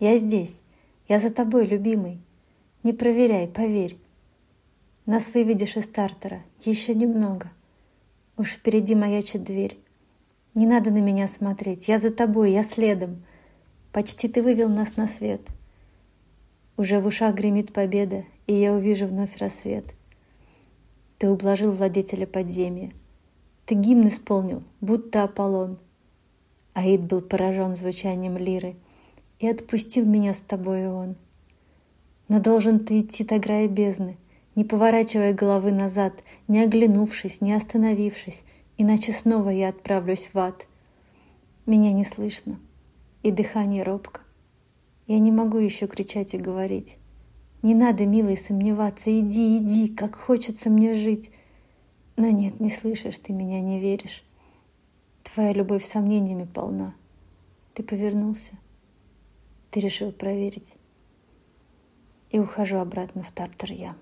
Я здесь. Я за тобой, любимый. Не проверяй, поверь. Нас выведешь из стартера. Еще немного. Уж впереди маячит дверь. Не надо на меня смотреть. Я за тобой, я следом. Почти ты вывел нас на свет. Уже в ушах гремит победа, и я увижу вновь рассвет. Ты ублажил владетеля подземья. Ты гимн исполнил, будто Аполлон. Аид был поражен звучанием лиры, и отпустил меня с тобой он. Но должен ты идти до края бездны, не поворачивая головы назад, не оглянувшись, не остановившись, иначе снова я отправлюсь в ад. Меня не слышно, и дыхание робко. Я не могу еще кричать и говорить. Не надо, милый, сомневаться, иди, иди, как хочется мне жить. Но нет, не слышишь, ты меня не веришь. Твоя любовь сомнениями полна. Ты повернулся. Ты решил проверить. И ухожу обратно в Тартар я.